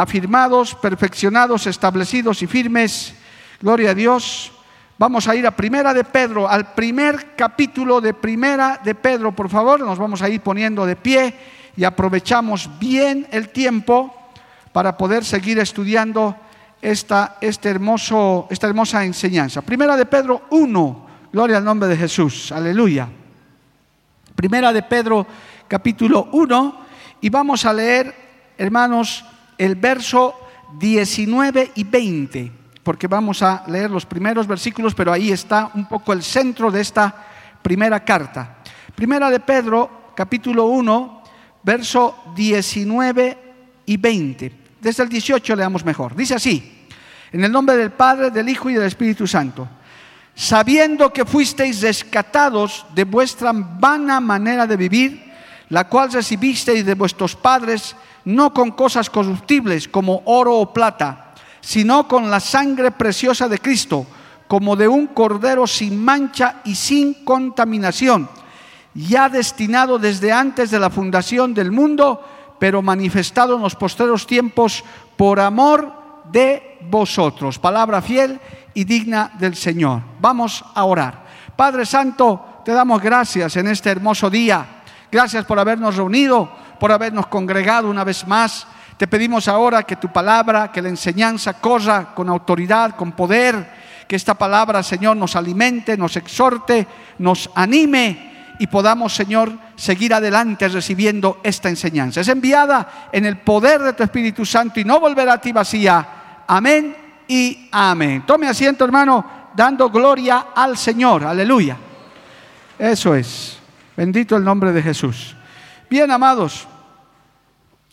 Afirmados, perfeccionados, establecidos y firmes. Gloria a Dios. Vamos a ir a Primera de Pedro, al primer capítulo de Primera de Pedro, por favor. Nos vamos a ir poniendo de pie y aprovechamos bien el tiempo para poder seguir estudiando esta, este hermoso, esta hermosa enseñanza. Primera de Pedro 1, gloria al nombre de Jesús, aleluya. Primera de Pedro capítulo 1 y vamos a leer, hermanos, el verso 19 y 20, porque vamos a leer los primeros versículos, pero ahí está un poco el centro de esta primera carta. Primera de Pedro, capítulo 1, verso 19 y 20. Desde el 18 leamos mejor. Dice así, en el nombre del Padre, del Hijo y del Espíritu Santo, sabiendo que fuisteis rescatados de vuestra vana manera de vivir, la cual recibisteis de vuestros padres, no con cosas corruptibles como oro o plata, sino con la sangre preciosa de Cristo, como de un cordero sin mancha y sin contaminación, ya destinado desde antes de la fundación del mundo, pero manifestado en los postreros tiempos por amor de vosotros. Palabra fiel y digna del Señor. Vamos a orar. Padre Santo, te damos gracias en este hermoso día. Gracias por habernos reunido por habernos congregado una vez más. Te pedimos ahora que tu palabra, que la enseñanza corra con autoridad, con poder, que esta palabra, Señor, nos alimente, nos exhorte, nos anime y podamos, Señor, seguir adelante recibiendo esta enseñanza. Es enviada en el poder de tu Espíritu Santo y no volverá a ti vacía. Amén y amén. Tome asiento, hermano, dando gloria al Señor. Aleluya. Eso es. Bendito el nombre de Jesús. Bien, amados,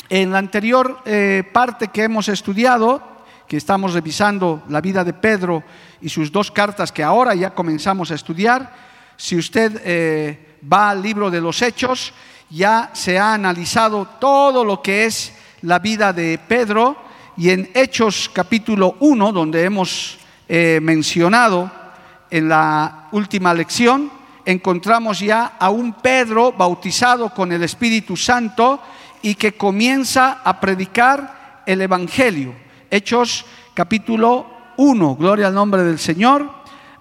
en la anterior eh, parte que hemos estudiado, que estamos revisando la vida de Pedro y sus dos cartas que ahora ya comenzamos a estudiar, si usted eh, va al libro de los Hechos, ya se ha analizado todo lo que es la vida de Pedro y en Hechos capítulo 1, donde hemos eh, mencionado en la última lección, encontramos ya a un Pedro bautizado con el Espíritu Santo y que comienza a predicar el Evangelio. Hechos capítulo 1, gloria al nombre del Señor,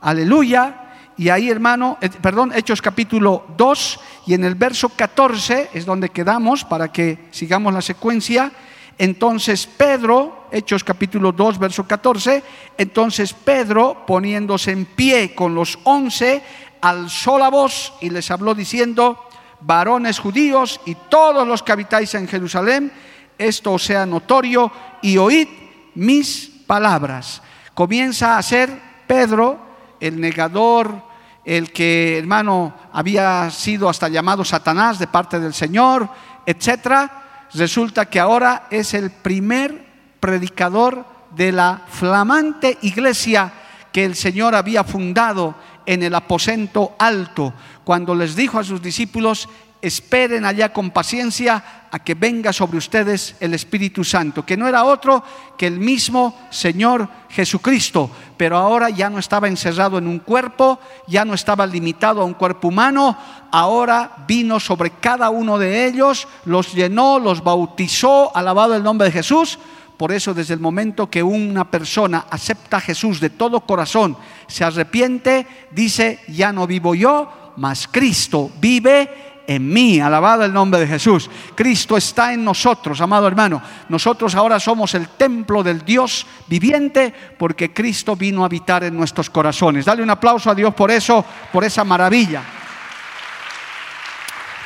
aleluya. Y ahí, hermano, eh, perdón, Hechos capítulo 2 y en el verso 14 es donde quedamos para que sigamos la secuencia. Entonces Pedro, Hechos capítulo 2, verso 14, entonces Pedro, poniéndose en pie con los once, alzó la voz y les habló diciendo, varones judíos y todos los que habitáis en Jerusalén, esto sea notorio y oíd mis palabras. Comienza a ser Pedro, el negador, el que, hermano, había sido hasta llamado Satanás de parte del Señor, etcétera. Resulta que ahora es el primer predicador de la flamante iglesia que el Señor había fundado en el aposento alto, cuando les dijo a sus discípulos, esperen allá con paciencia a que venga sobre ustedes el Espíritu Santo, que no era otro que el mismo Señor Jesucristo, pero ahora ya no estaba encerrado en un cuerpo, ya no estaba limitado a un cuerpo humano, ahora vino sobre cada uno de ellos, los llenó, los bautizó, alabado el nombre de Jesús, por eso desde el momento que una persona acepta a Jesús de todo corazón, se arrepiente, dice, ya no vivo yo, mas Cristo vive en mí. Alabado el nombre de Jesús. Cristo está en nosotros, amado hermano. Nosotros ahora somos el templo del Dios viviente porque Cristo vino a habitar en nuestros corazones. Dale un aplauso a Dios por eso, por esa maravilla.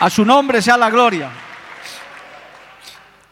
A su nombre sea la gloria.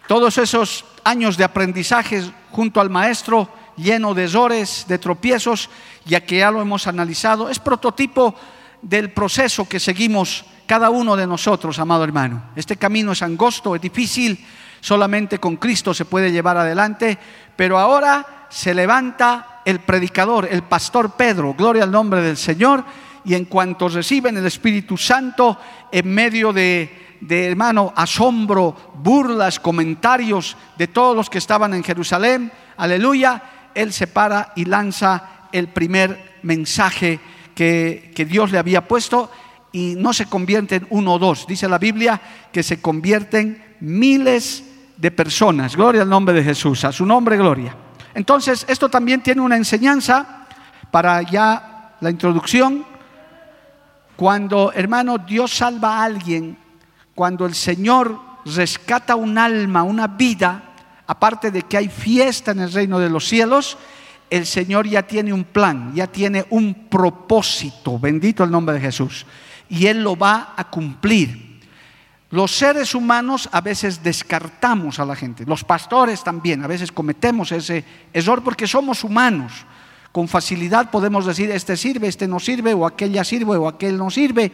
Todos esos años de aprendizaje junto al maestro lleno de errores, de tropiezos, ya que ya lo hemos analizado. Es prototipo del proceso que seguimos cada uno de nosotros, amado hermano. Este camino es angosto, es difícil, solamente con Cristo se puede llevar adelante, pero ahora se levanta el predicador, el pastor Pedro, gloria al nombre del Señor, y en cuanto reciben el Espíritu Santo, en medio de, de hermano, asombro, burlas, comentarios de todos los que estaban en Jerusalén, aleluya, él se para y lanza el primer mensaje que, que Dios le había puesto y no se convierten uno o dos. Dice la Biblia que se convierten miles de personas. Gloria al nombre de Jesús, a su nombre gloria. Entonces, esto también tiene una enseñanza para ya la introducción. Cuando, hermano, Dios salva a alguien, cuando el Señor rescata un alma, una vida, aparte de que hay fiesta en el reino de los cielos, el Señor ya tiene un plan, ya tiene un propósito. Bendito el nombre de Jesús y Él lo va a cumplir. Los seres humanos a veces descartamos a la gente, los pastores también, a veces cometemos ese error porque somos humanos. Con facilidad podemos decir, este sirve, este no sirve, o aquella sirve, o aquel no sirve,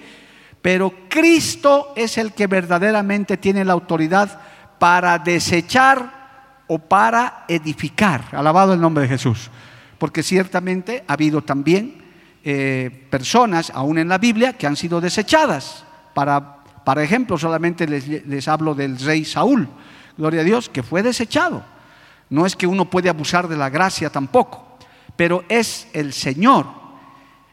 pero Cristo es el que verdaderamente tiene la autoridad para desechar o para edificar. Alabado el nombre de Jesús. Porque ciertamente ha habido también eh, personas, aún en la Biblia, que han sido desechadas. Para, para ejemplo, solamente les, les hablo del rey Saúl, gloria a Dios, que fue desechado. No es que uno puede abusar de la gracia tampoco, pero es el Señor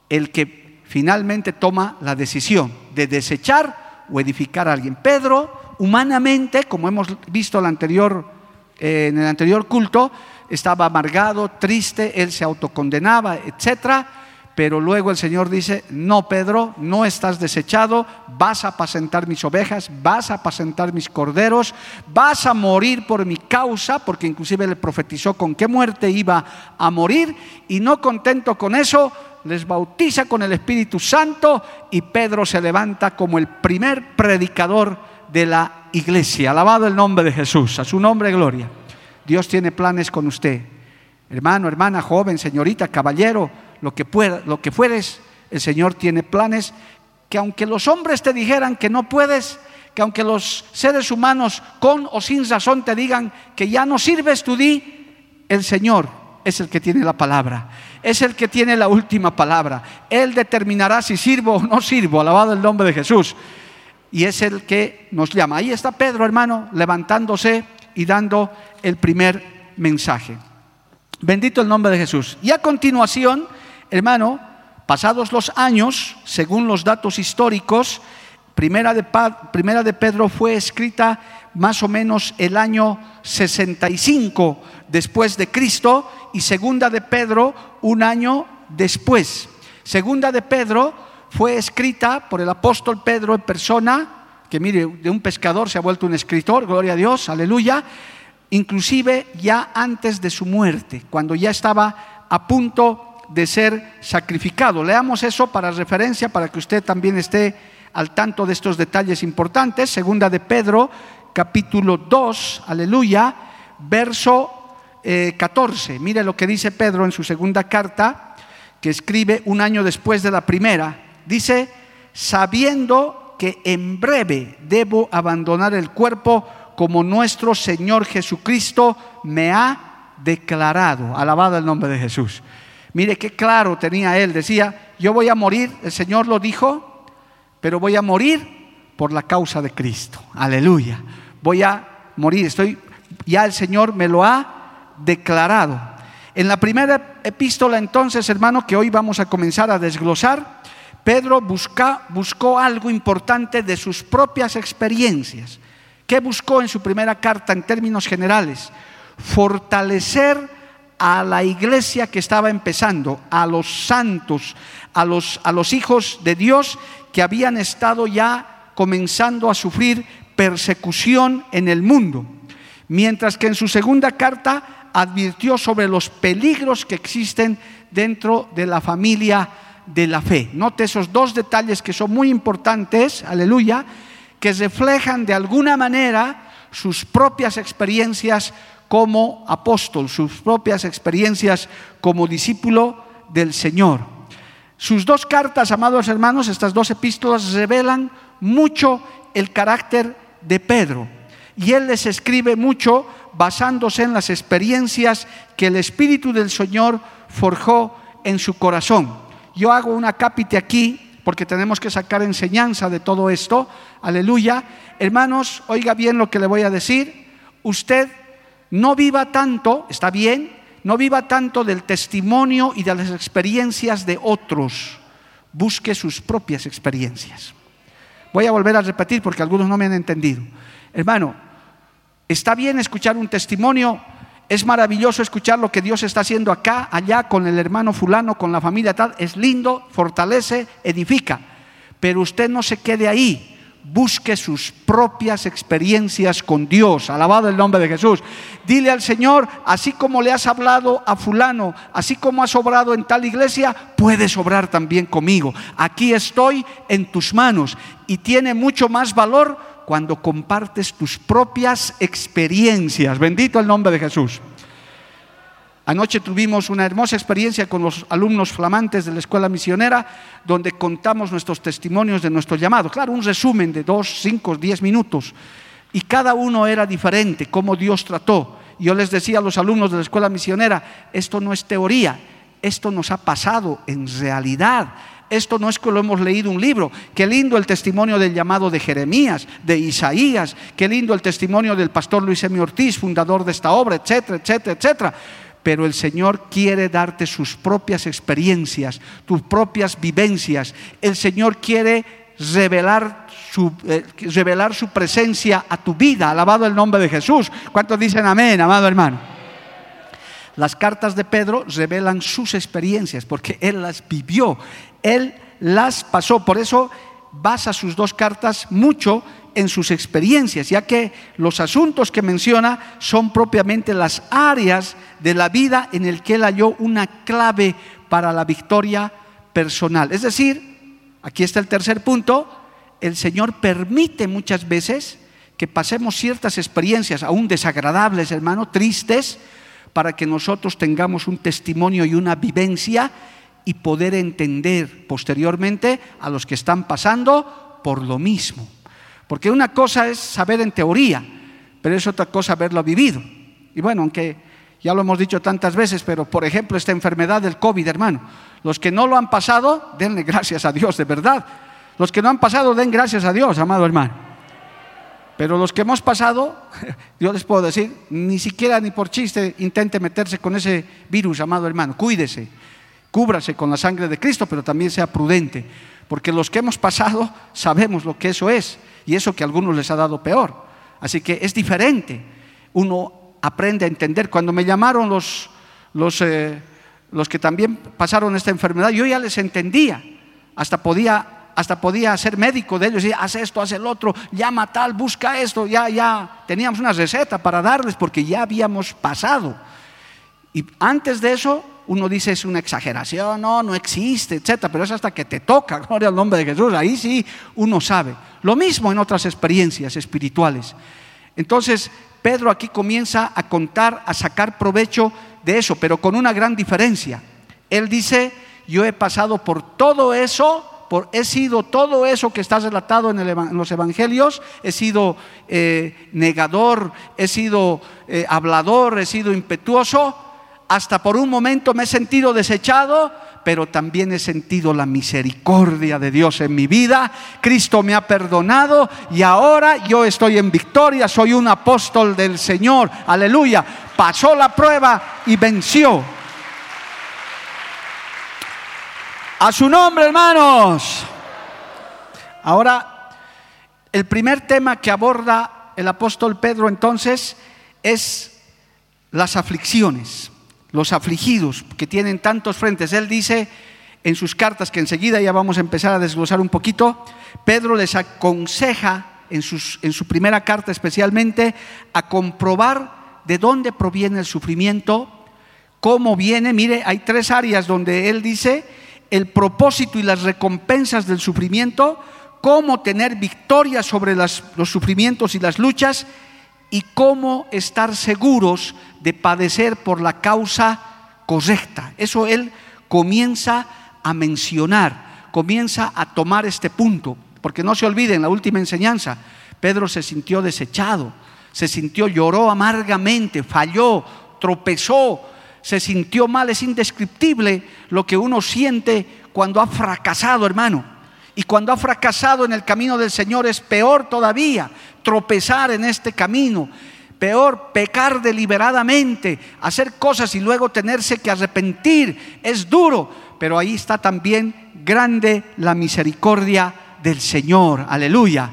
el que finalmente toma la decisión de desechar o edificar a alguien. Pedro, humanamente, como hemos visto eh, en el anterior culto, estaba amargado, triste, él se autocondenaba, etcétera pero luego el Señor dice, no, Pedro, no estás desechado, vas a apacentar mis ovejas, vas a apacentar mis corderos, vas a morir por mi causa, porque inclusive le profetizó con qué muerte iba a morir, y no contento con eso, les bautiza con el Espíritu Santo y Pedro se levanta como el primer predicador de la iglesia. Alabado el nombre de Jesús, a su nombre gloria. Dios tiene planes con usted. Hermano, hermana, joven, señorita, caballero, lo que, pueda, lo que fueres, el Señor tiene planes que aunque los hombres te dijeran que no puedes, que aunque los seres humanos con o sin razón te digan que ya no sirves, tú di, el Señor es el que tiene la palabra, es el que tiene la última palabra. Él determinará si sirvo o no sirvo, alabado el nombre de Jesús. Y es el que nos llama. Ahí está Pedro, hermano, levantándose y dando el primer mensaje. Bendito el nombre de Jesús. Y a continuación, hermano, pasados los años, según los datos históricos, Primera de, Pedro fue escrita más o menos el año 65 después de Cristo y Segunda de Pedro un año después. Segunda de Pedro fue escrita por el apóstol Pedro en persona, que mire, de un pescador se ha vuelto un escritor, gloria a Dios, aleluya, inclusive ya antes de su muerte, cuando ya estaba a punto de ser sacrificado. Leamos eso para referencia, para que usted también esté al tanto de estos detalles importantes. Segunda de Pedro, capítulo 2, aleluya, verso 14. Eh, Mire lo que dice Pedro en su segunda carta, que escribe un año después de la primera. Dice, sabiendo que en breve debo abandonar el cuerpo como nuestro Señor Jesucristo me ha declarado. Alabado el nombre de Jesús. Mire qué claro tenía él. Decía, yo voy a morir, el Señor lo dijo, pero voy a morir por la causa de Cristo. Aleluya. Voy a morir. Estoy, ya el Señor me lo ha declarado. En la primera epístola entonces, hermano, que hoy vamos a comenzar a desglosar, Pedro busca, buscó algo importante de sus propias experiencias. ¿Qué buscó en su primera carta en términos generales? Fortalecer a la iglesia que estaba empezando, a los santos, a los, a los hijos de Dios que habían estado ya comenzando a sufrir persecución en el mundo. Mientras que en su segunda carta advirtió sobre los peligros que existen dentro de la familia de la fe. Note esos dos detalles que son muy importantes, aleluya, que reflejan de alguna manera sus propias experiencias como apóstol, sus propias experiencias como discípulo del Señor. Sus dos cartas, amados hermanos, estas dos epístolas revelan mucho el carácter de Pedro. Y él les escribe mucho basándose en las experiencias que el Espíritu del Señor forjó en su corazón. Yo hago una cápite aquí porque tenemos que sacar enseñanza de todo esto. Aleluya. Hermanos, oiga bien lo que le voy a decir. Usted no viva tanto, está bien, no viva tanto del testimonio y de las experiencias de otros. Busque sus propias experiencias. Voy a volver a repetir porque algunos no me han entendido. Hermano, está bien escuchar un testimonio, es maravilloso escuchar lo que Dios está haciendo acá, allá, con el hermano fulano, con la familia tal. Es lindo, fortalece, edifica. Pero usted no se quede ahí busque sus propias experiencias con Dios. Alabado el nombre de Jesús. Dile al Señor, así como le has hablado a fulano, así como has obrado en tal iglesia, puedes obrar también conmigo. Aquí estoy en tus manos y tiene mucho más valor cuando compartes tus propias experiencias. Bendito el nombre de Jesús. Anoche tuvimos una hermosa experiencia con los alumnos flamantes de la escuela misionera, donde contamos nuestros testimonios de nuestro llamado. Claro, un resumen de dos, cinco, diez minutos. Y cada uno era diferente, cómo Dios trató. Yo les decía a los alumnos de la escuela misionera, esto no es teoría, esto nos ha pasado en realidad. Esto no es que lo hemos leído un libro. Qué lindo el testimonio del llamado de Jeremías, de Isaías. Qué lindo el testimonio del pastor Luis M. Ortiz, fundador de esta obra, etcétera, etcétera, etcétera pero el Señor quiere darte sus propias experiencias, tus propias vivencias. El Señor quiere revelar su, eh, revelar su presencia a tu vida. Alabado el nombre de Jesús. ¿Cuántos dicen amén, amado hermano? Las cartas de Pedro revelan sus experiencias porque él las vivió, él las pasó. Por eso basa sus dos cartas mucho en sus experiencias, ya que los asuntos que menciona son propiamente las áreas de la vida en el que él halló una clave para la victoria personal. Es decir, aquí está el tercer punto, el Señor permite muchas veces que pasemos ciertas experiencias, aún desagradables, hermano, tristes, para que nosotros tengamos un testimonio y una vivencia y poder entender posteriormente a los que están pasando por lo mismo. Porque una cosa es saber en teoría, pero es otra cosa haberlo vivido. Y bueno, aunque ya lo hemos dicho tantas veces, pero por ejemplo esta enfermedad del COVID, hermano, los que no lo han pasado, denle gracias a Dios, de verdad. Los que no han pasado, den gracias a Dios, amado hermano. Pero los que hemos pasado, yo les puedo decir, ni siquiera ni por chiste intente meterse con ese virus, amado hermano. Cuídese, cúbrase con la sangre de Cristo, pero también sea prudente. Porque los que hemos pasado sabemos lo que eso es y eso que a algunos les ha dado peor. Así que es diferente. Uno aprende a entender. Cuando me llamaron los, los, eh, los que también pasaron esta enfermedad, yo ya les entendía. Hasta podía, hasta podía ser médico de ellos y haz esto, haz el otro, llama tal, busca esto. Ya, ya teníamos una receta para darles porque ya habíamos pasado. Y antes de eso, uno dice es una exageración, no, no existe, etcétera, pero es hasta que te toca, gloria al nombre de Jesús, ahí sí uno sabe. Lo mismo en otras experiencias espirituales. Entonces, Pedro aquí comienza a contar, a sacar provecho de eso, pero con una gran diferencia. Él dice, yo he pasado por todo eso, por, he sido todo eso que está relatado en, los evangelios, he sido eh, negador, he sido eh, hablador, he sido impetuoso, hasta por un momento me he sentido desechado, pero también he sentido la misericordia de Dios en mi vida. Cristo me ha perdonado y ahora yo estoy en victoria, soy un apóstol del Señor. Aleluya. Pasó la prueba y venció. A su nombre, hermanos. Ahora, el primer tema que aborda el apóstol Pedro entonces es las aflicciones los afligidos que tienen tantos frentes. Él dice en sus cartas, que enseguida ya vamos a empezar a desglosar un poquito, Pedro les aconseja en, en su primera carta especialmente a comprobar de dónde proviene el sufrimiento, cómo viene. Mire, hay tres áreas donde él dice el propósito y las recompensas del sufrimiento, cómo tener victoria sobre los sufrimientos y las luchas y cómo estar seguros de padecer por la causa correcta. Eso él comienza a mencionar, comienza a tomar este punto, porque no se olviden la última enseñanza, Pedro se sintió desechado, se sintió, lloró amargamente, falló, tropezó, se sintió mal, es indescriptible lo que uno siente cuando ha fracasado, hermano. Y cuando ha fracasado en el camino del Señor es peor todavía tropezar en este camino. Peor, pecar deliberadamente, hacer cosas y luego tenerse que arrepentir. Es duro, pero ahí está también grande la misericordia del Señor. Aleluya.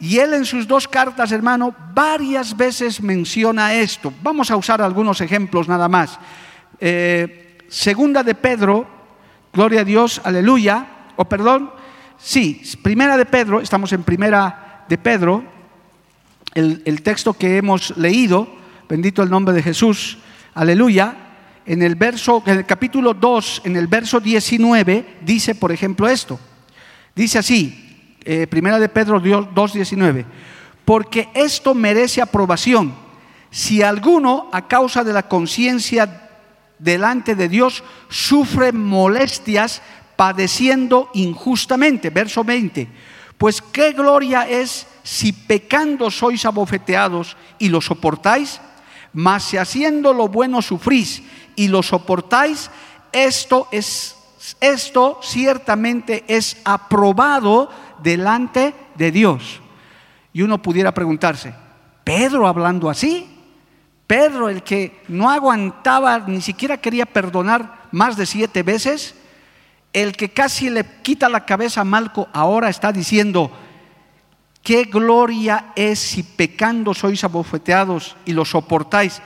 Y él en sus dos cartas, hermano, varias veces menciona esto. Vamos a usar algunos ejemplos nada más. Eh, segunda de Pedro, gloria a Dios, aleluya. O perdón, sí, primera de Pedro, estamos en primera de Pedro, el, texto que hemos leído, bendito el nombre de Jesús, aleluya. En el verso, en el capítulo 2, en el verso 19, dice, por ejemplo, esto. Dice así, eh, primera de Pedro 2.19, porque esto merece aprobación. Si alguno, a causa de la conciencia delante de Dios, sufre molestias padeciendo injustamente. Verso 20, pues qué gloria es si pecando sois abofeteados y lo soportáis, mas si haciendo lo bueno sufrís y lo soportáis, esto es esto ciertamente es aprobado delante de Dios. Y uno pudiera preguntarse, ¿Pedro hablando así? Pedro, el que no aguantaba, ni siquiera quería perdonar más de siete veces, el que casi le quita la cabeza a Malco, ahora está diciendo, qué gloria es si pecando sois abofeteados y lo soportáis,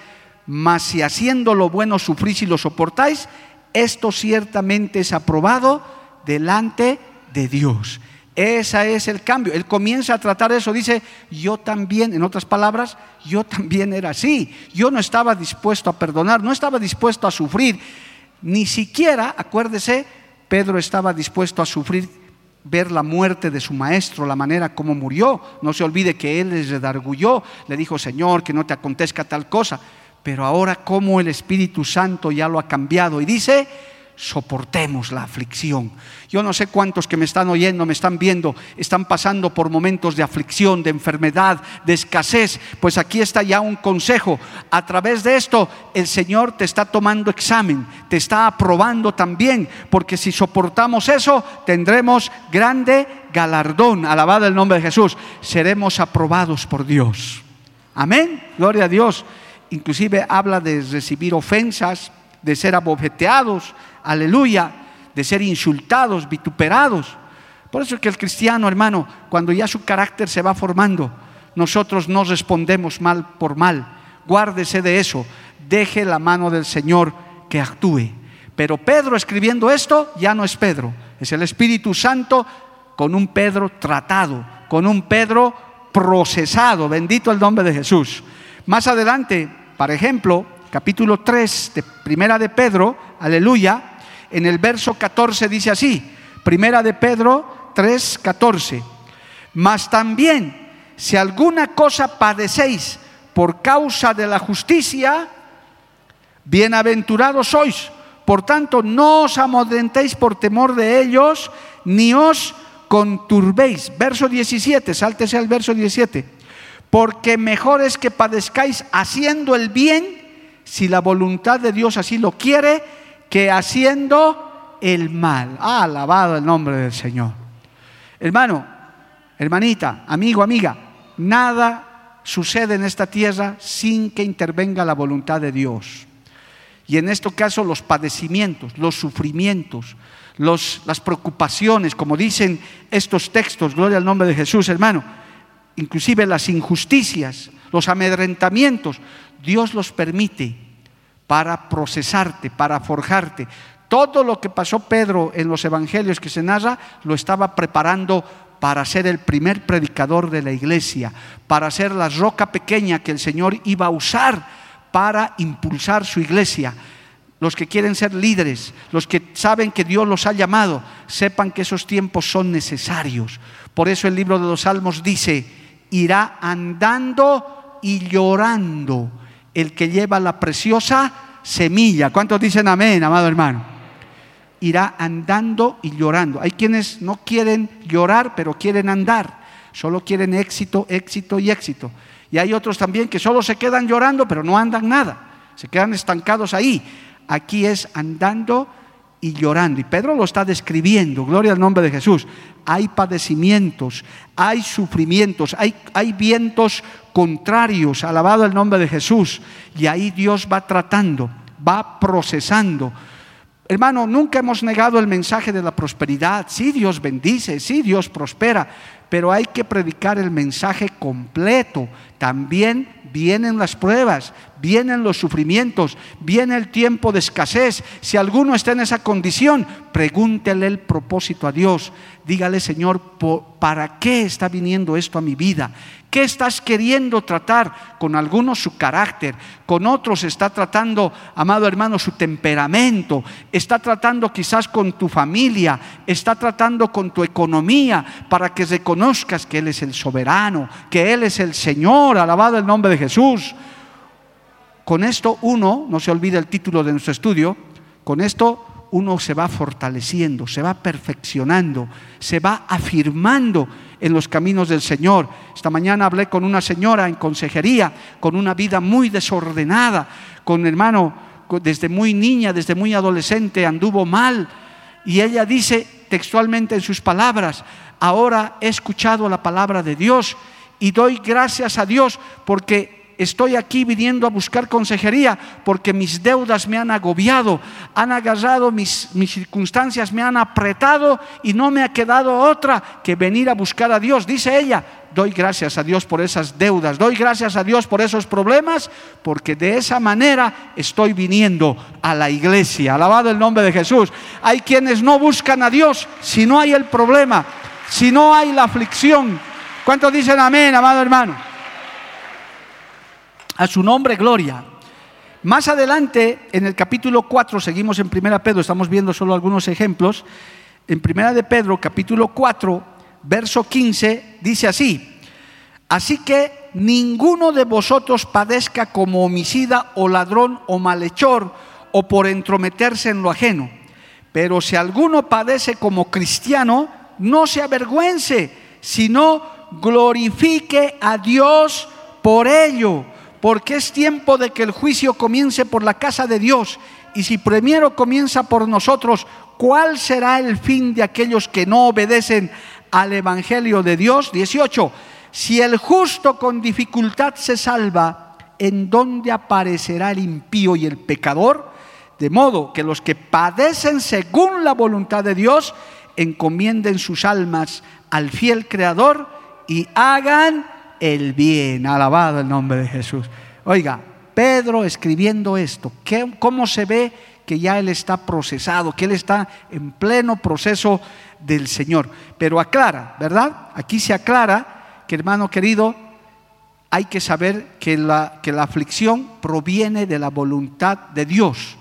mas si haciendo lo bueno sufrís y lo soportáis, esto ciertamente es aprobado delante de Dios. Ese es el cambio. Él comienza a tratar eso. Dice, yo también, en otras palabras, yo también era así. Yo no estaba dispuesto a perdonar, no estaba dispuesto a sufrir. Ni siquiera, acuérdese, Pedro estaba dispuesto a sufrir ver la muerte de su maestro, la manera como murió. No se olvide que él les redargulló, le dijo, Señor, que no te acontezca tal cosa. Pero ahora como el Espíritu Santo ya lo ha cambiado y dice, soportemos la aflicción. Yo no sé cuántos que me están oyendo, me están viendo, están pasando por momentos de aflicción, de enfermedad, de escasez. Pues aquí está ya un consejo. A través de esto el Señor te está tomando examen, te está aprobando también, porque si soportamos eso, tendremos grande galardón. Alabado el nombre de Jesús. Seremos aprobados por Dios. Amén. Gloria a Dios. Inclusive habla de recibir ofensas, de ser abofeteados, aleluya, de ser insultados, vituperados. Por eso es que el cristiano, hermano, cuando ya su carácter se va formando, nosotros no respondemos mal por mal. Guárdese de eso. Deje la mano del Señor que actúe. Pero Pedro escribiendo esto ya no es Pedro, es el Espíritu Santo con un Pedro tratado, con un Pedro procesado. Bendito el nombre de Jesús. Más adelante, por ejemplo, capítulo 3 de Primera de Pedro, aleluya, en el verso 14 dice así, Primera de Pedro 3, 14, mas también si alguna cosa padecéis por causa de la justicia, bienaventurados sois. Por tanto, no os amodrentéis por temor de ellos, ni os conturbéis. Verso 17, sáltese al verso 17. Porque mejor es que padezcáis haciendo el bien, si la voluntad de Dios así lo quiere, que haciendo el mal. Ha alabado el nombre del Señor. Hermano, hermanita, amigo, amiga, nada sucede en esta tierra sin que intervenga la voluntad de Dios. Y en este caso los padecimientos, los sufrimientos, las preocupaciones, como dicen estos textos, gloria al nombre de Jesús, hermano, inclusive las injusticias, los amedrentamientos, Dios los permite para procesarte, para forjarte. Todo lo que pasó Pedro en los evangelios que se narra, lo estaba preparando para ser el primer predicador de la iglesia, para ser la roca pequeña que el Señor iba a usar para impulsar su iglesia. Los que quieren ser líderes, los que saben que Dios los ha llamado, sepan que esos tiempos son necesarios. Por eso el libro de los Salmos dice, irá andando y llorando el que lleva la preciosa semilla. ¿Cuántos dicen amén, amado hermano? Irá andando y llorando. Hay quienes no quieren llorar, pero quieren andar. Solo quieren éxito, éxito y éxito. Y hay otros también que solo se quedan llorando, pero no andan nada. Se quedan estancados ahí. Aquí es andando y llorando. Y Pedro lo está describiendo, gloria al nombre de Jesús. Hay padecimientos, hay sufrimientos, hay, hay vientos contrarios, alabado el nombre de Jesús. Y ahí Dios va tratando, va procesando. Hermano, nunca hemos negado el mensaje de la prosperidad. Sí, Dios bendice, sí, Dios prospera, pero hay que predicar el mensaje completo. También vienen las pruebas, vienen los sufrimientos, viene el tiempo de escasez. Si alguno está en esa condición, pregúntele el propósito a Dios. Dígale, Señor, ¿para qué está viniendo esto a mi vida? ¿Qué estás queriendo tratar? Con algunos su carácter, con otros está tratando, amado hermano, su temperamento, está tratando quizás con tu familia, está tratando con tu economía, para que reconozcas que Él es el soberano, que Él es el Señor, alabado el nombre de Jesús. Con esto uno, no se olvide el título de nuestro estudio, con esto uno se va fortaleciendo, se va perfeccionando, se va afirmando en los caminos del Señor. Esta mañana hablé con una señora en consejería, con una vida muy desordenada, con hermano, desde muy niña, desde muy adolescente, anduvo mal. Y ella dice textualmente en sus palabras, ahora he escuchado la palabra de Dios y doy gracias a Dios porque estoy aquí viniendo a buscar consejería porque mis deudas me han agobiado, han agarrado mis, mis, circunstancias, me han apretado y no me ha quedado otra que venir a buscar a Dios. Dice ella, doy gracias a Dios por esas deudas, doy gracias a Dios por esos problemas, porque de esa manera estoy viniendo a la iglesia. Alabado el nombre de Jesús. Hay quienes no buscan a Dios si no hay el problema, si no hay la aflicción. ¿Cuántos dicen amén, amado hermano? A su nombre, gloria. Más adelante, en el capítulo 4, seguimos en Primera Pedro, estamos viendo solo algunos ejemplos. En Primera de Pedro, capítulo 4, verso 15, dice así: Así que ninguno de vosotros padezca como homicida o ladrón o malhechor o por entrometerse en lo ajeno. Pero si alguno padece como cristiano, no se avergüence, sino glorifique a Dios por ello porque es tiempo de que el juicio comience por la casa de Dios. Y si primero comienza por nosotros, ¿cuál será el fin de aquellos que no obedecen al Evangelio de Dios? 18. Si el justo con dificultad se salva, ¿en dónde aparecerá el impío y el pecador? De modo que los que padecen según la voluntad de Dios, encomienden sus almas al fiel Creador y hagan el bien. Alabado el nombre de Jesús. Oiga, Pedro escribiendo esto, ¿cómo se ve que ya él está procesado, que él está en pleno proceso del Señor? Pero aclara, ¿verdad? Aquí se aclara que, hermano querido, hay que saber que la, que la aflicción proviene de la voluntad de Dios.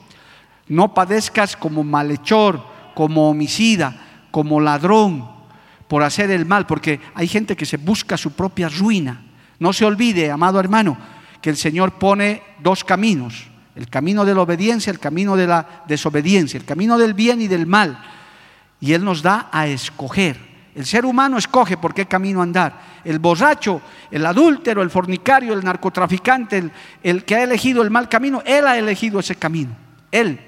No padezcas como malhechor, como homicida, como ladrón, por hacer el mal, porque hay gente que se busca su propia ruina. No se olvide, amado hermano, que el Señor pone dos caminos, el camino de la obediencia, el camino de la desobediencia, el camino del bien y del mal. Y Él nos da a escoger. El ser humano escoge por qué camino andar. El borracho, el adúltero, el fornicario, el narcotraficante, el, el que ha elegido el mal camino, Él ha elegido ese camino. Él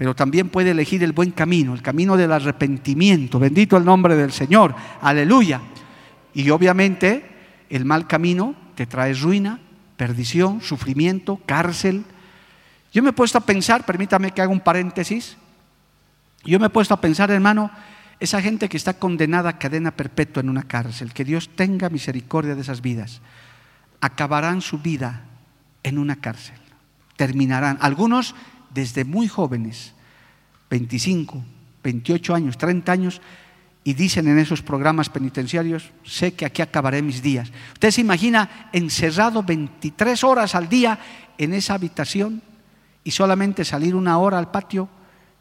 pero también puede elegir el buen camino, el camino del arrepentimiento. Bendito el nombre del Señor, aleluya. Y obviamente el mal camino te trae ruina, perdición, sufrimiento, cárcel. Yo me he puesto a pensar, permítame que haga un paréntesis, yo me he puesto a pensar, hermano, esa gente que está condenada a cadena perpetua en una cárcel, que Dios tenga misericordia de esas vidas, acabarán su vida en una cárcel, terminarán. Algunos desde muy jóvenes, 25, 28 años, 30 años, y dicen en esos programas penitenciarios, sé que aquí acabaré mis días. Usted se imagina encerrado 23 horas al día en esa habitación y solamente salir una hora al patio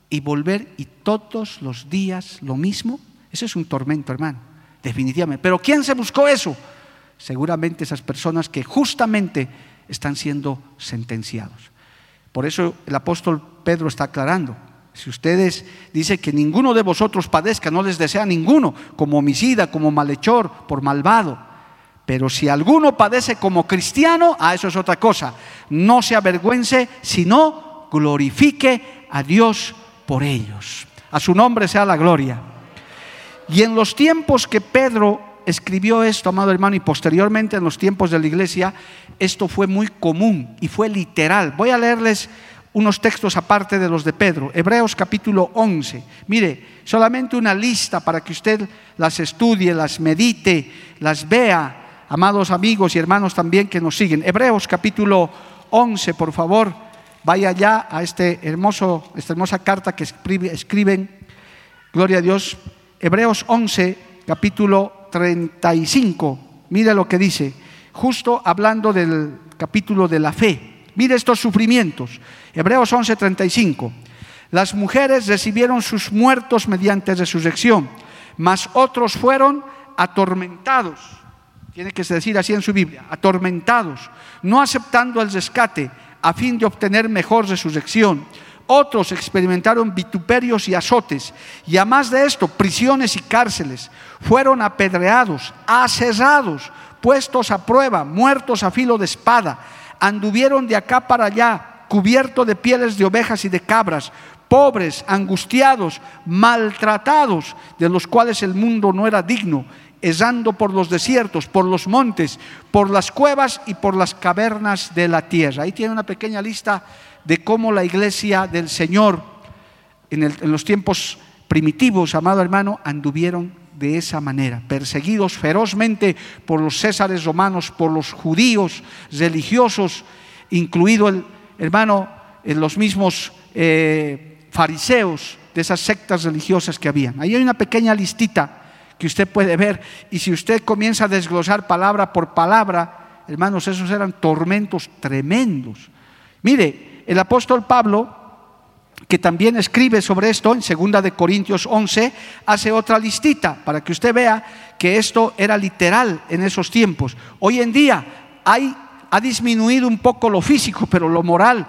y volver y todos los días lo mismo. Eso es un tormento, hermano, definitivamente. Pero ¿quién se buscó eso? seguramente esas personas que justamente están siendo sentenciados. Por eso el apóstol Pedro está aclarando. Si ustedes dicen que ninguno de vosotros padezca, no les desea ninguno, como homicida, como malhechor, por malvado. Pero si alguno padece como cristiano, a ah, eso es otra cosa. No se avergüence, sino glorifique a Dios por ellos. A su nombre sea la gloria. Y en los tiempos que Pedro escribió esto, amado hermano, y posteriormente en los tiempos de la iglesia, esto fue muy común y fue literal. Voy a leerles unos textos aparte de los de Pedro. Hebreos capítulo 11. Mire, solamente una lista para que usted las estudie, las medite, las vea, amados amigos y hermanos también que nos siguen. Hebreos capítulo 11, por favor, vaya ya a este hermoso, esta hermosa carta que escriben, gloria a Dios, Hebreos 11, capítulo 35. Mire lo que dice, justo hablando del capítulo de la fe. Mire estos sufrimientos. Hebreos 11:35. Las mujeres recibieron sus muertos mediante resurrección, mas otros fueron atormentados. Tiene que decir así en su Biblia, atormentados, no aceptando el rescate a fin de obtener mejor resurrección. Otros experimentaron vituperios y azotes, y a más de esto, prisiones y cárceles. Fueron apedreados, asesados, puestos a prueba, muertos a filo de espada. Anduvieron de acá para allá cubierto de pieles de ovejas y de cabras, pobres, angustiados, maltratados, de los cuales el mundo no era digno, esando por los desiertos, por los montes, por las cuevas y por las cavernas de la tierra. Ahí tiene una pequeña lista de cómo la iglesia del Señor en, los tiempos primitivos, amado hermano, anduvieron de esa manera, perseguidos ferozmente por los césares romanos, por los judíos religiosos, incluido el, hermano, en los mismos eh, fariseos de esas sectas religiosas que habían. Ahí hay una pequeña listita que usted puede ver y si usted comienza a desglosar palabra por palabra, hermanos, esos eran tormentos tremendos. Mire, el apóstol Pablo, que también escribe sobre esto en 2 de Corintios 11, hace otra listita para que usted vea que esto era literal en esos tiempos. Hoy en día hay ha disminuido un poco lo físico, pero lo moral,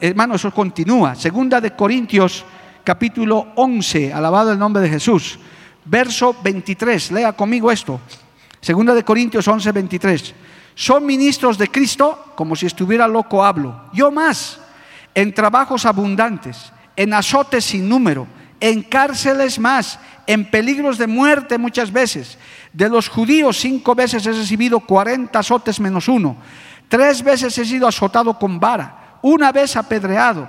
hermano, eso continúa. Segunda de Corintios, capítulo 11, alabado el nombre de Jesús, verso 23, lea conmigo esto. Segunda de Corintios 11, 23. Son ministros de Cristo, como si estuviera loco hablo. Yo más, en trabajos abundantes, en azotes sin número, en cárceles más, en peligros de muerte muchas veces. De los judíos cinco veces he recibido 40 azotes menos uno. Tres veces he sido azotado con vara, una vez apedreado,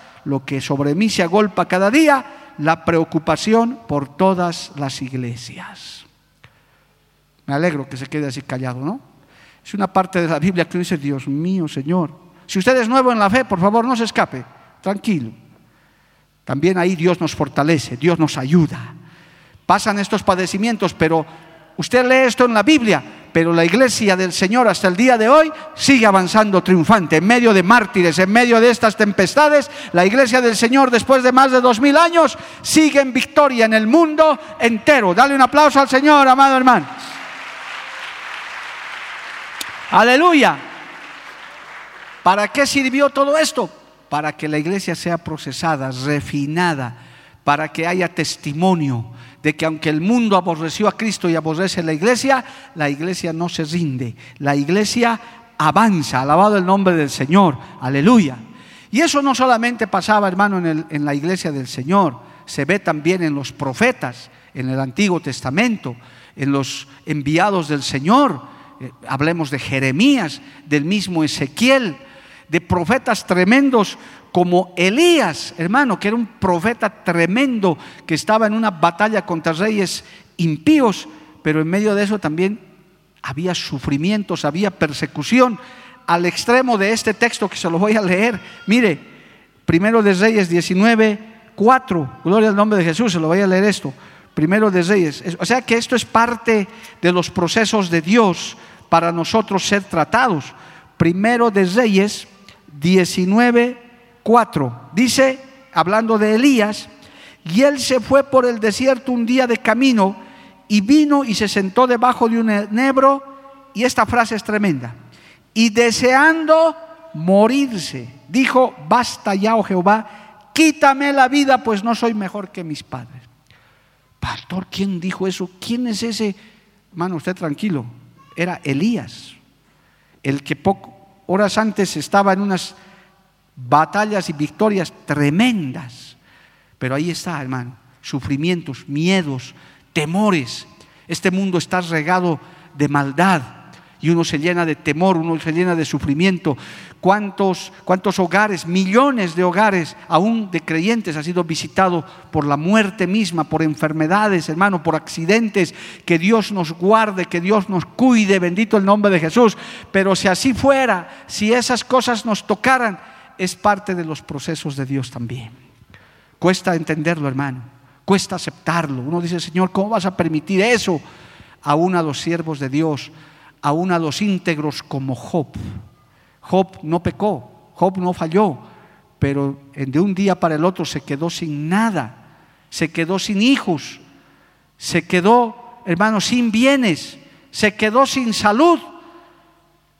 lo que sobre mí se agolpa cada día, la preocupación por todas las iglesias. Me alegro que se quede así callado, ¿no? Es una parte de la Biblia que dice, Dios mío, Señor. Si usted es nuevo en la fe, por favor, no se escape, tranquilo. También ahí Dios nos fortalece, Dios nos ayuda. Pasan estos padecimientos, pero usted lee esto en la Biblia, pero la iglesia del Señor hasta el día de hoy sigue avanzando triunfante. En medio de mártires, en medio de estas tempestades, la iglesia del Señor después de más de dos mil años sigue en victoria en el mundo entero. Dale un aplauso al Señor, amado hermano. Aleluya. ¿Para qué sirvió todo esto? Para que la iglesia sea procesada, refinada, para que haya testimonio de que aunque el mundo aborreció a Cristo y aborrece la iglesia, la iglesia no se rinde, la iglesia avanza, alabado el nombre del Señor, aleluya. Y eso no solamente pasaba, hermano, en, en la iglesia del Señor, se ve también en los profetas, en el Antiguo Testamento, en los enviados del Señor. Eh, hablemos de Jeremías, del mismo Ezequiel, de profetas tremendos como Elías, hermano, que era un profeta tremendo que estaba en una batalla contra reyes impíos, pero en medio de eso también Había sufrimientos, había persecución al extremo de este texto que se lo voy a leer. Mire, primero de Reyes 19, 4, gloria al nombre de Jesús, se lo voy a leer esto. Primero de Reyes. O sea que esto es parte de los procesos de Dios para nosotros ser tratados. Primero de Reyes 19, 4. Dice, hablando de Elías, y él se fue por el desierto un día de camino y vino y se sentó debajo de un enebro. Y esta frase es tremenda. Y deseando morirse, dijo, basta ya, oh Jehová, quítame la vida, pues no soy mejor que mis padres. Pastor, ¿quién dijo eso? ¿Quién es ese? Hermano, usted tranquilo. Era Elías, el que poco, horas antes estaba en unas batallas y victorias tremendas. Pero ahí está, hermano, sufrimientos, miedos, temores. Este mundo está regado de maldad y uno se llena de temor, uno se llena de sufrimiento. ¿Cuántos, cuántos hogares, millones de hogares, aún de creyentes, ha sido visitado por la muerte misma, por enfermedades, hermano, por accidentes? Que Dios nos guarde, que Dios nos cuide, bendito el nombre de Jesús. Pero si así fuera, si esas cosas nos tocaran, es parte de los procesos de Dios también. Cuesta entenderlo, hermano. Cuesta aceptarlo. Uno dice, Señor, ¿cómo vas a permitir eso? Aún a los siervos de Dios, aún a los íntegros como Job. Job no pecó, Job no falló, pero de un día para el otro se quedó sin nada, se quedó sin hijos, se quedó, hermano, sin bienes, se quedó sin salud.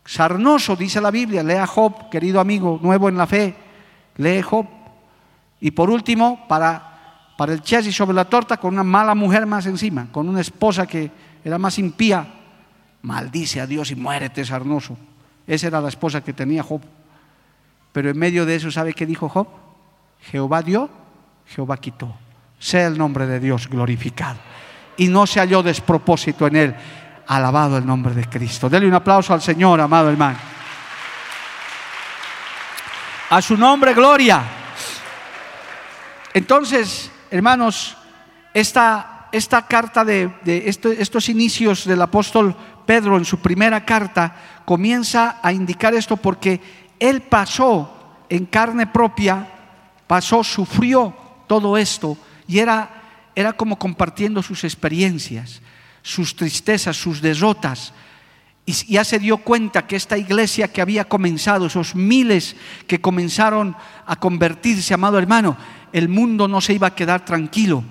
Sarnoso, dice la Biblia, lea Job, querido amigo, nuevo en la fe, lee Job. Y por último, para, para el chasis sobre la torta, con una mala mujer más encima, con una esposa que era más impía, maldice a Dios y muérete, sarnoso. Esa era la esposa que tenía Job. Pero en medio de eso, ¿sabe qué dijo Job? Jehová dio, Jehová quitó. Sea el nombre de Dios glorificado. Y no se halló despropósito en él. Alabado el nombre de Cristo. Dele un aplauso al Señor, amado hermano. A su nombre, gloria. Entonces, hermanos, esta, esta carta de, estos inicios del apóstol Pedro en su primera carta comienza a indicar esto porque él pasó en carne propia, pasó, sufrió todo esto y era, era como compartiendo sus experiencias, sus tristezas, sus derrotas. Y ya se dio cuenta que esta iglesia que había comenzado, esos miles que comenzaron a convertirse, amado hermano, el mundo no se iba a quedar tranquilo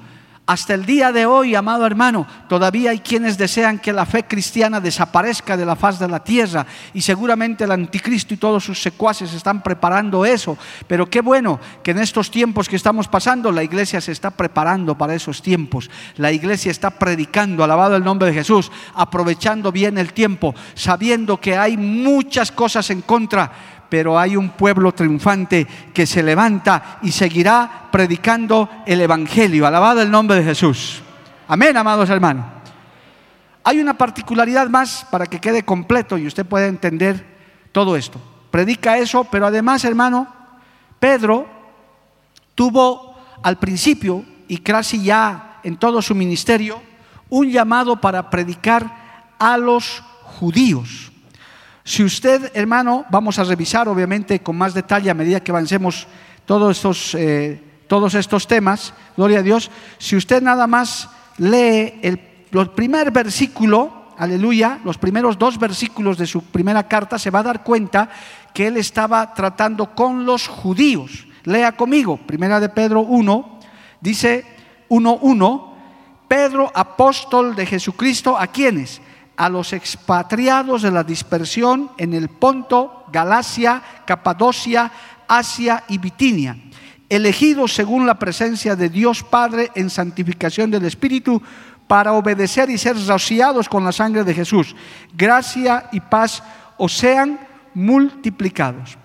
hasta el día de hoy, amado hermano, todavía hay quienes desean que la fe cristiana desaparezca de la faz de la tierra y seguramente el anticristo y todos sus secuaces están preparando eso. Pero qué bueno que en estos tiempos que estamos pasando la iglesia se está preparando para esos tiempos. La iglesia está predicando, alabado el nombre de Jesús, aprovechando bien el tiempo, sabiendo que hay muchas cosas en contra pero hay un pueblo triunfante que se levanta y seguirá predicando el Evangelio. Alabado el nombre de Jesús. Amén, amados hermanos. Hay una particularidad más para que quede completo y usted pueda entender todo esto. Predica eso, pero además, hermano, Pedro tuvo al principio y casi ya en todo su ministerio un llamado para predicar a los judíos. Si usted, hermano, vamos a revisar obviamente con más detalle a medida que avancemos todos estos, eh, todos estos temas, gloria a Dios, si usted nada más lee el, primer versículo, aleluya, los primeros dos versículos de su primera carta, se va a dar cuenta que él estaba tratando con los judíos. Lea conmigo, primera de Pedro 1, dice 1.1, Pedro, apóstol de Jesucristo, ¿a quiénes? A los expatriados de la dispersión en el Ponto, Galacia, Capadocia, Asia y Bitinia, elegidos según la presencia de Dios Padre en santificación del Espíritu para obedecer y ser rociados con la sangre de Jesús. Gracia y paz os sean multiplicados.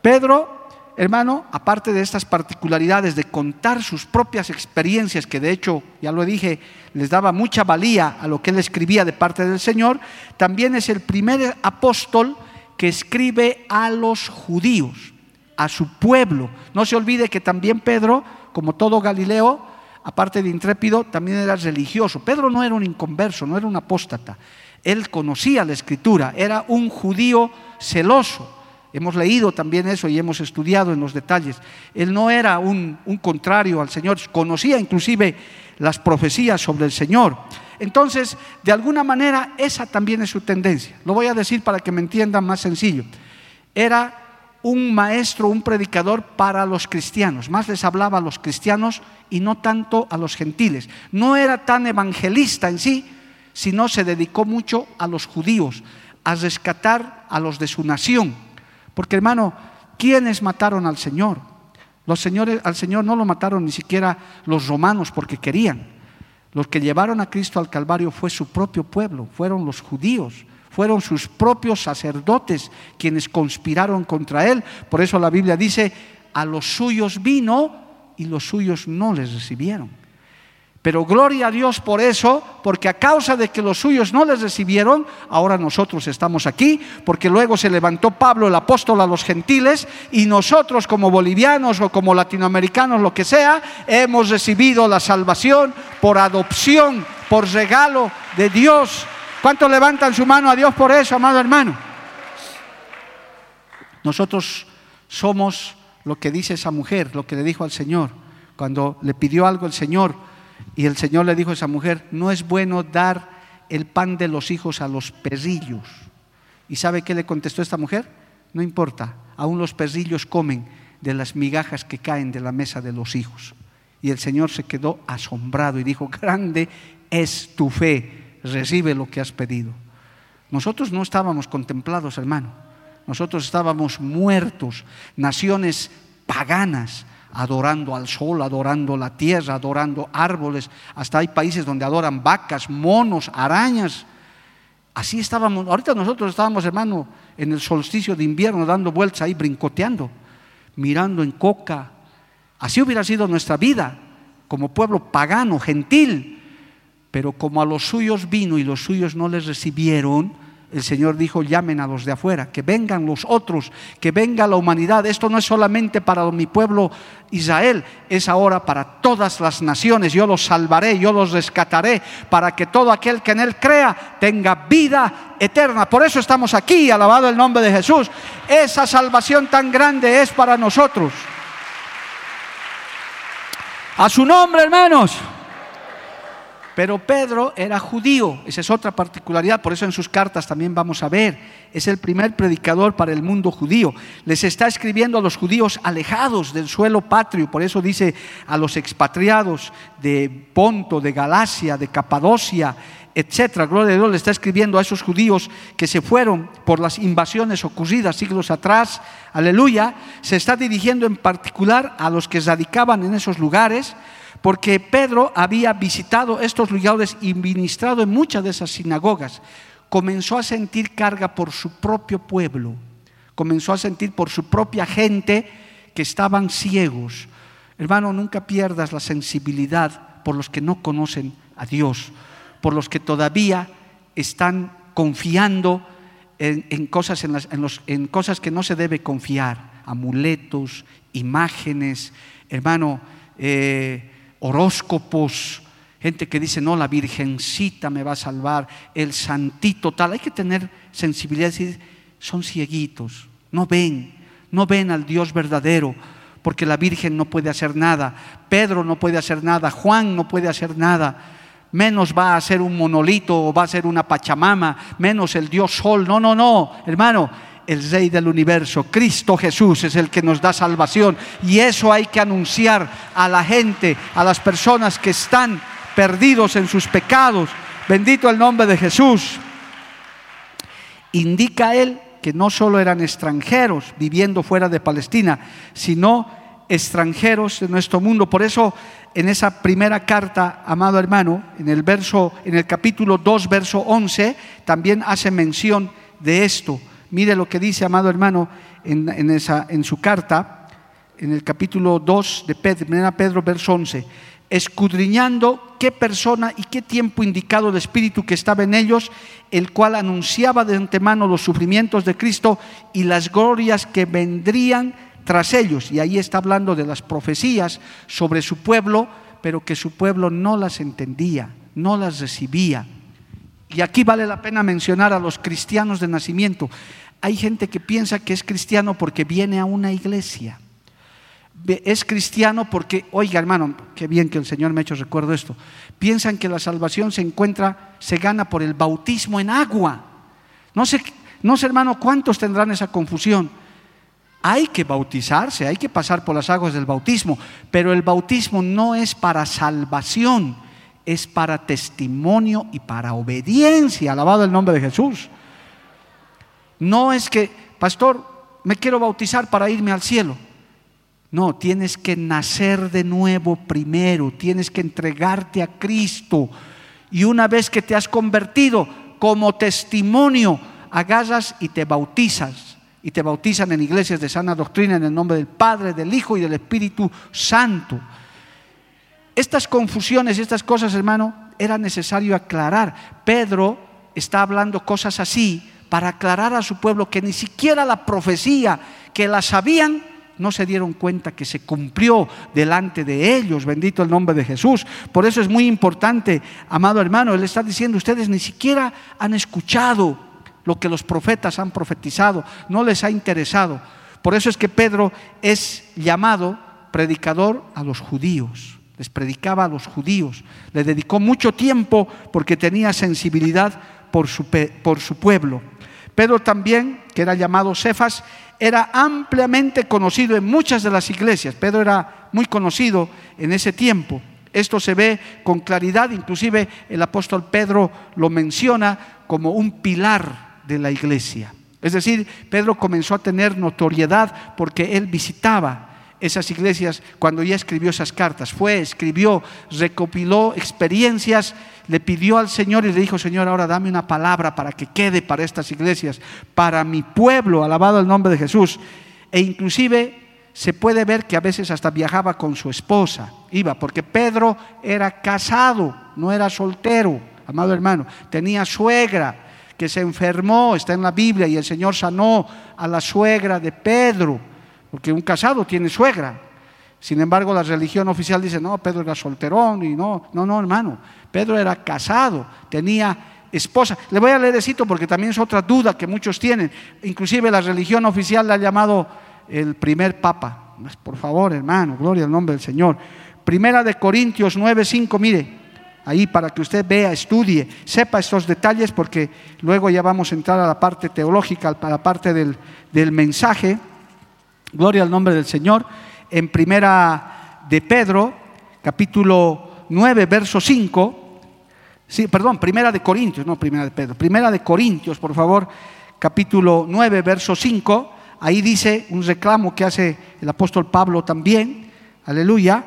Pedro hermano, aparte de estas particularidades de contar sus propias experiencias, que de hecho, ya lo dije, les daba mucha valía a lo que él escribía de parte del Señor, también es el primer apóstol que escribe a los judíos, a su pueblo. No se olvide que también Pedro, como todo Galileo, aparte de intrépido, también era religioso. Pedro no era un inconverso, no era un apóstata. Él conocía la escritura, era un judío celoso. Hemos leído también eso y hemos estudiado en los detalles. Él no era un, contrario al Señor, conocía inclusive las profecías sobre el Señor. Entonces, de alguna manera, esa también es su tendencia. Lo voy a decir para que me entiendan más sencillo. Era un maestro, un predicador para los cristianos. Más les hablaba a los cristianos y no tanto a los gentiles. No era tan evangelista en sí, sino se dedicó mucho a los judíos, a rescatar a los de su nación. Porque hermano, ¿quiénes mataron al Señor? Los señores, al Señor no lo mataron ni siquiera los romanos porque querían. Los que llevaron a Cristo al Calvario fue su propio pueblo, fueron los judíos, fueron sus propios sacerdotes quienes conspiraron contra él. Por eso la Biblia dice, a los suyos vino y los suyos no les recibieron. Pero gloria a Dios por eso, porque a causa de que los suyos no les recibieron, ahora nosotros estamos aquí, porque luego se levantó Pablo el apóstol a los gentiles y nosotros como bolivianos o como latinoamericanos, lo que sea, hemos recibido la salvación por adopción, por regalo de Dios. ¿Cuántos levantan su mano a Dios por eso, amado hermano? Nosotros somos lo que dice esa mujer, lo que le dijo al Señor, cuando le pidió algo el Señor y el Señor le dijo a esa mujer, no es bueno dar el pan de los hijos a los perrillos. ¿Y sabe qué le contestó esta mujer? No importa, aún los perrillos comen de las migajas que caen de la mesa de los hijos. Y el Señor se quedó asombrado y dijo, grande es tu fe, recibe lo que has pedido. Nosotros no estábamos contemplados, hermano. Nosotros estábamos muertos, naciones paganas, adorando al sol, adorando la tierra, adorando árboles. Hasta hay países donde adoran vacas, monos, arañas. Así estábamos. Ahorita nosotros estábamos, hermano, en el solsticio de invierno, dando vueltas ahí, brincoteando, mirando en coca. Así hubiera sido nuestra vida, como pueblo pagano, gentil. Pero como a los suyos vino y los suyos no les recibieron, el Señor dijo, llamen a los de afuera, que vengan los otros, que venga la humanidad. Esto no es solamente para mi pueblo Israel, es ahora para todas las naciones. Yo los salvaré, yo los rescataré, para que todo aquel que en Él crea tenga vida eterna. Por eso estamos aquí, alabado el nombre de Jesús. Esa salvación tan grande es para nosotros. A su nombre, hermanos. Pero Pedro era judío, esa es otra particularidad, por eso en sus cartas también vamos a ver, es el primer predicador para el mundo judío. Les está escribiendo a los judíos alejados del suelo patrio, por eso dice a los expatriados de Ponto, de Galacia, de Capadocia, etcétera. Gloria a Dios le está escribiendo a esos judíos que se fueron por las invasiones ocurridas siglos atrás. Aleluya. Se está dirigiendo en particular a los que radicaban en esos lugares porque Pedro había visitado estos lugares y ministrado en muchas de esas sinagogas. Comenzó a sentir carga por su propio pueblo, comenzó a sentir por su propia gente que estaban ciegos. Hermano, nunca pierdas la sensibilidad por los que no conocen a Dios, por los que todavía están confiando en, cosas, en cosas que no se debe confiar, amuletos, imágenes, hermano, eh, horóscopos, gente que dice, no, la virgencita me va a salvar, el santito tal. Hay que tener sensibilidad, decir, son cieguitos, no ven, no ven al Dios verdadero, porque la Virgen no puede hacer nada, Pedro no puede hacer nada, Juan no puede hacer nada. Menos va a ser un monolito o va a ser una pachamama, menos el Dios Sol. No, no, no, hermano, el Rey del universo, Cristo Jesús es el que nos da salvación. Y eso hay que anunciar a la gente, a las personas que están perdidos en sus pecados. Bendito el nombre de Jesús. Indica él que no solo eran extranjeros viviendo fuera de Palestina, sino extranjeros de nuestro mundo. Por eso en esa primera carta, amado hermano, en el verso en el capítulo 2 verso 11 también hace mención de esto. Mire lo que dice, amado hermano, en, esa, en su carta, en el capítulo 2 de Pedro, Pedro, verso 11. Escudriñando qué persona y qué tiempo indicado el Espíritu que estaba en ellos, el cual anunciaba de antemano los sufrimientos de Cristo y las glorias que vendrían tras ellos. Y ahí está hablando de las profecías sobre su pueblo, pero que su pueblo no las entendía, no las recibía. Y aquí vale la pena mencionar a los cristianos de nacimiento. Hay gente que piensa que es cristiano porque viene a una iglesia. Es cristiano porque, oiga hermano, qué bien que el Señor me ha hecho recuerdo esto. Piensan que la salvación se encuentra, se gana por el bautismo en agua. No sé, no sé hermano, cuántos tendrán esa confusión. Hay que bautizarse, hay que pasar por las aguas del bautismo, pero el bautismo no es para salvación, es para testimonio y para obediencia. Alabado el nombre de Jesús. No es que, pastor, me quiero bautizar para irme al cielo. No, tienes que nacer de nuevo primero, tienes que entregarte a Cristo. Y una vez que te has convertido como testimonio, agarras y te bautizas. Y te bautizan en iglesias de sana doctrina en el nombre del Padre, del Hijo y del Espíritu Santo. Estas confusiones, estas cosas, hermano, era necesario aclarar. Pedro está hablando cosas así para aclarar a su pueblo que ni siquiera la profecía que la sabían no se dieron cuenta que se cumplió delante de ellos. Bendito el nombre de Jesús. Por eso es muy importante, amado hermano, él está diciendo, ustedes ni siquiera han escuchado lo que los profetas han profetizado, no les ha interesado. Por eso es que Pedro es llamado predicador a los judíos les predicaba a los judíos, le dedicó mucho tiempo porque tenía sensibilidad por su, por su pueblo. Pedro también, que era llamado Cefas, era ampliamente conocido en muchas de las iglesias. Pedro era muy conocido en ese tiempo. Esto se ve con claridad, inclusive el apóstol Pedro lo menciona como un pilar de la iglesia. Es decir, Pedro comenzó a tener notoriedad porque él visitaba esas iglesias cuando ya escribió esas cartas. Fue, escribió, recopiló experiencias, le pidió al Señor y le dijo, Señor, ahora dame una palabra para que quede para estas iglesias, para mi pueblo, alabado el nombre de Jesús. E inclusive se puede ver que a veces hasta viajaba con su esposa, iba, porque Pedro era casado, no era soltero, amado hermano, tenía suegra que se enfermó, está en la Biblia, y el Señor sanó a la suegra de Pedro porque un casado tiene suegra. Sin embargo, la religión oficial dice, no, Pedro era solterón y no, no, no, hermano. Pedro era casado, tenía esposa. Le voy a leer cito porque también es otra duda que muchos tienen. Inclusive la religión oficial la ha llamado el primer papa. Por favor, hermano, gloria al nombre del Señor. Primera de Corintios 9:5, mire, ahí para que usted vea, estudie, sepa estos detalles porque luego ya vamos a entrar a la parte teológica, a la parte del, del mensaje. Gloria al nombre del Señor. En primera de Pedro, capítulo 9, verso 5. Sí, perdón, primera de Corintios, no primera de Pedro. Primera de Corintios, por favor, capítulo 9, verso 5. Ahí dice un reclamo que hace el apóstol Pablo también. Aleluya.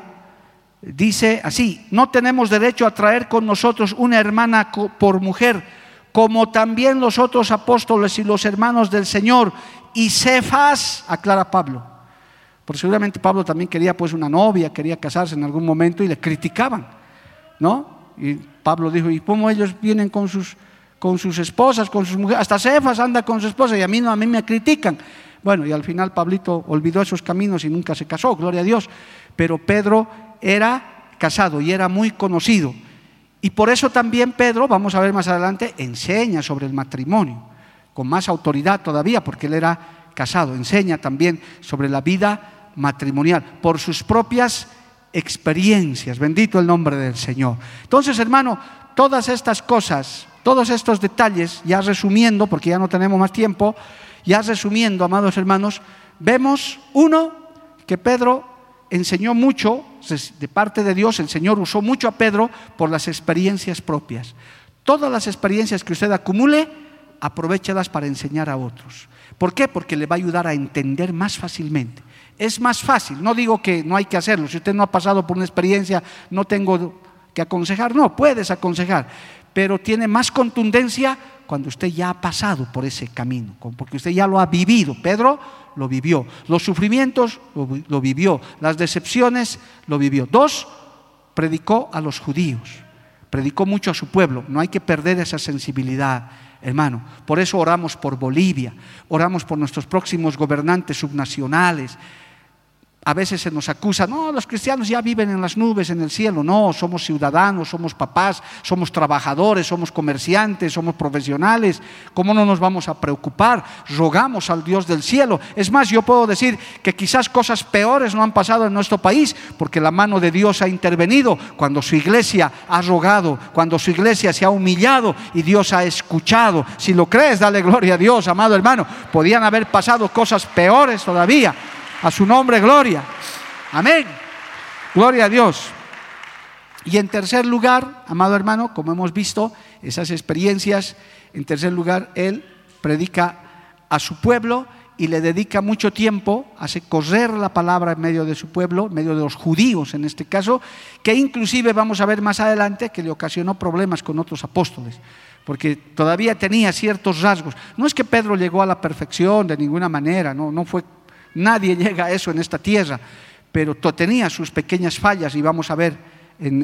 Dice así, no tenemos derecho a traer con nosotros una hermana por mujer, como también los otros apóstoles y los hermanos del Señor y Cefas, aclara Pablo. Porque seguramente Pablo también quería pues una novia, quería casarse en algún momento y le criticaban, ¿no? Y Pablo dijo, ¿y cómo ellos vienen con sus, con sus esposas, con sus mujeres? Hasta Cefas anda con su esposa y a mí no, a mí me critican. Bueno, y al final Pablito olvidó esos caminos y nunca se casó, gloria a Dios. Pero Pedro era casado y era muy conocido. Y por eso también Pedro, vamos a ver más adelante, enseña sobre el matrimonio con más autoridad todavía, porque él era casado. Enseña también sobre la vida matrimonial por sus propias experiencias. Bendito el nombre del Señor. Entonces, hermano, todas estas cosas, todos estos detalles, ya resumiendo, porque ya no tenemos más tiempo, ya resumiendo, amados hermanos, vemos, uno, que Pedro enseñó mucho, de parte de Dios, el Señor usó mucho a Pedro por las experiencias propias. Todas las experiencias que usted acumule, aprovechadas para enseñar a otros. ¿Por qué? Porque le va a ayudar a entender más fácilmente. Es más fácil, no digo que no hay que hacerlo, si usted no ha pasado por una experiencia, no tengo que aconsejar, no, puedes aconsejar, pero tiene más contundencia cuando usted ya ha pasado por ese camino, porque usted ya lo ha vivido. Pedro lo vivió, los sufrimientos lo, vivió, las decepciones lo vivió. Dos, predicó a los judíos, predicó mucho a su pueblo, no hay que perder esa sensibilidad hermano. Por eso oramos por Bolivia, oramos por nuestros próximos gobernantes subnacionales. A veces se nos acusa, no, los cristianos ya viven en las nubes, en el cielo. No, somos ciudadanos, somos papás, somos trabajadores, somos comerciantes, somos profesionales. ¿Cómo no nos vamos a preocupar? Rogamos al Dios del cielo. Es más, yo puedo decir que quizás cosas peores no han pasado en nuestro país porque la mano de Dios ha intervenido cuando su iglesia ha rogado, cuando su iglesia se ha humillado y Dios ha escuchado. Si lo crees, dale gloria a Dios, amado hermano. Podían haber pasado cosas peores todavía a su nombre, gloria. Amén. Gloria a Dios. Y en tercer lugar, amado hermano, como hemos visto, esas experiencias, en tercer lugar, él predica a su pueblo y le dedica mucho tiempo, hace correr la palabra en medio de su pueblo, en medio de los judíos en este caso, que inclusive vamos a ver más adelante que le ocasionó problemas con otros apóstoles, porque todavía tenía ciertos rasgos. No es que Pedro llegó a la perfección de ninguna manera, no, no fue Nadie llega a eso en esta tierra, pero tenía sus pequeñas fallas y vamos a ver,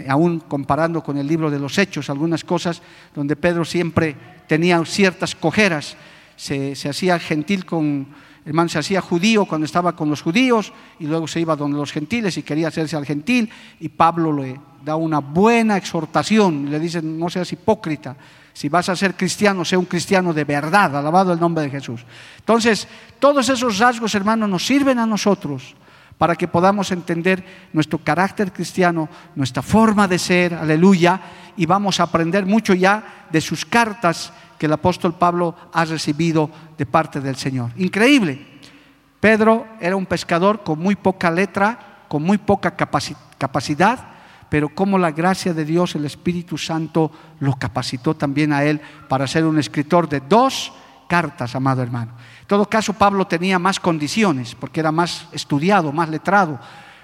aún comparando con el libro de los Hechos, algunas cosas donde Pedro siempre tenía ciertas cojeras, se, hacía gentil con, hermano, se hacía judío cuando estaba con los judíos y luego se iba donde los gentiles y quería hacerse al gentil y Pablo le da una buena exhortación, le dice, no seas hipócrita, si vas a ser cristiano, sea un cristiano de verdad, alabado el nombre de Jesús. Entonces, todos esos rasgos, hermanos, nos sirven a nosotros para que podamos entender nuestro carácter cristiano, nuestra forma de ser, aleluya, y vamos a aprender mucho ya de sus cartas que el apóstol Pablo ha recibido de parte del Señor. Increíble. Pedro era un pescador con muy poca letra, con muy poca capacidad, pero como la gracia de Dios, el Espíritu Santo, lo capacitó también a él para ser un escritor de dos cartas, amado hermano. En todo caso, Pablo tenía más condiciones, porque era más estudiado, más letrado,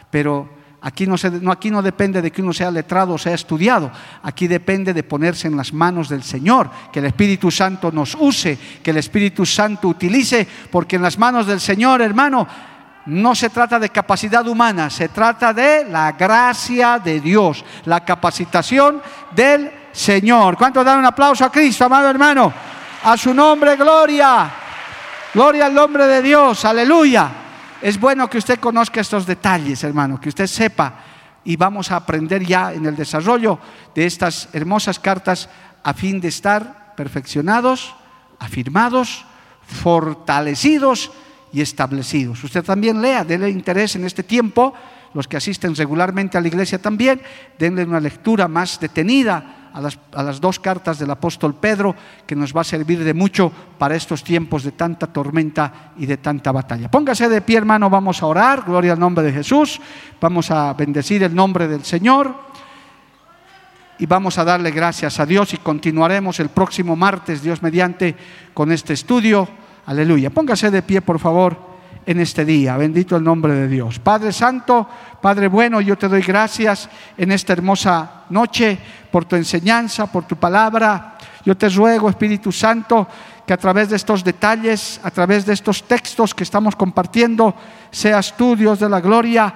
pero aquí no, aquí no depende de que uno sea letrado o sea estudiado, aquí depende de ponerse en las manos del Señor, que el Espíritu Santo nos use, que el Espíritu Santo utilice, porque en las manos del Señor, hermano, no se trata de capacidad humana, se trata de la gracia de Dios, la capacitación del Señor. ¿Cuántos dan un aplauso a Cristo, amado hermano? A su nombre, gloria. Gloria al nombre de Dios, aleluya. Es bueno que usted conozca estos detalles, hermano, que usted sepa y vamos a aprender ya en el desarrollo de estas hermosas cartas a fin de estar perfeccionados, afirmados, fortalecidos y establecidos. Usted también lea, denle interés en este tiempo, los que asisten regularmente a la iglesia también, denle una lectura más detenida a las, a las, dos cartas del apóstol Pedro, que nos va a servir de mucho para estos tiempos de tanta tormenta y de tanta batalla. Póngase de pie, hermano, vamos a orar, gloria al nombre de Jesús, vamos a bendecir el nombre del Señor y vamos a darle gracias a Dios y continuaremos el próximo martes, Dios mediante, con este estudio. Aleluya. Póngase de pie, por favor, en este día. Bendito el nombre de Dios. Padre Santo, Padre bueno, yo te doy gracias en esta hermosa noche por tu enseñanza, por tu palabra. Yo te ruego, Espíritu Santo, que a través de estos detalles, a través de estos textos que estamos compartiendo, seas tú, Dios de la gloria,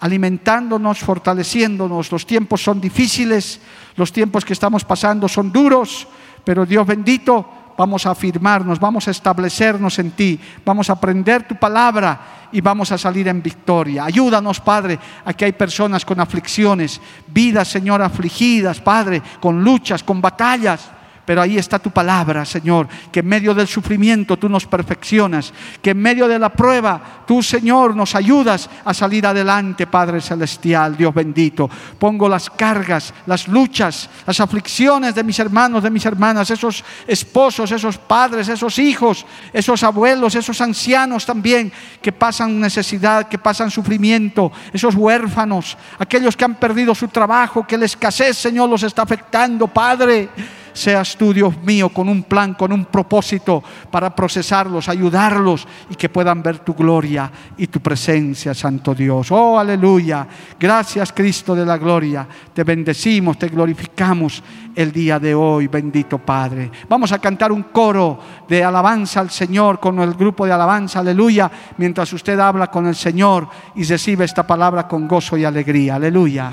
alimentándonos, fortaleciéndonos. Los tiempos son difíciles, los tiempos que estamos pasando son duros, pero Dios bendito, vamos a afirmarnos, vamos a establecernos en ti, vamos a aprender tu palabra y vamos a salir en victoria. Ayúdanos, Padre, a que hay personas con aflicciones, vidas, Señor, afligidas, Padre, con luchas, con batallas. Pero ahí está tu palabra, Señor, que en medio del sufrimiento tú nos perfeccionas, que en medio de la prueba tú, Señor, nos ayudas a salir adelante, Padre Celestial, Dios bendito. Pongo las cargas, las luchas, las aflicciones de mis hermanos, de mis hermanas, esos esposos, esos padres, esos hijos, esos abuelos, esos ancianos también que pasan necesidad, que pasan sufrimiento, esos huérfanos, aquellos que han perdido su trabajo, que la escasez, Señor, los está afectando, Padre seas tú, Dios mío, con un plan, con un propósito para procesarlos, ayudarlos y que puedan ver tu gloria y tu presencia, Santo Dios. Oh, aleluya. Gracias, Cristo de la gloria. Te bendecimos, te glorificamos el día de hoy, bendito Padre. Vamos a cantar un coro de alabanza al Señor con el grupo de alabanza, aleluya, mientras usted habla con el Señor y recibe esta palabra con gozo y alegría. Aleluya.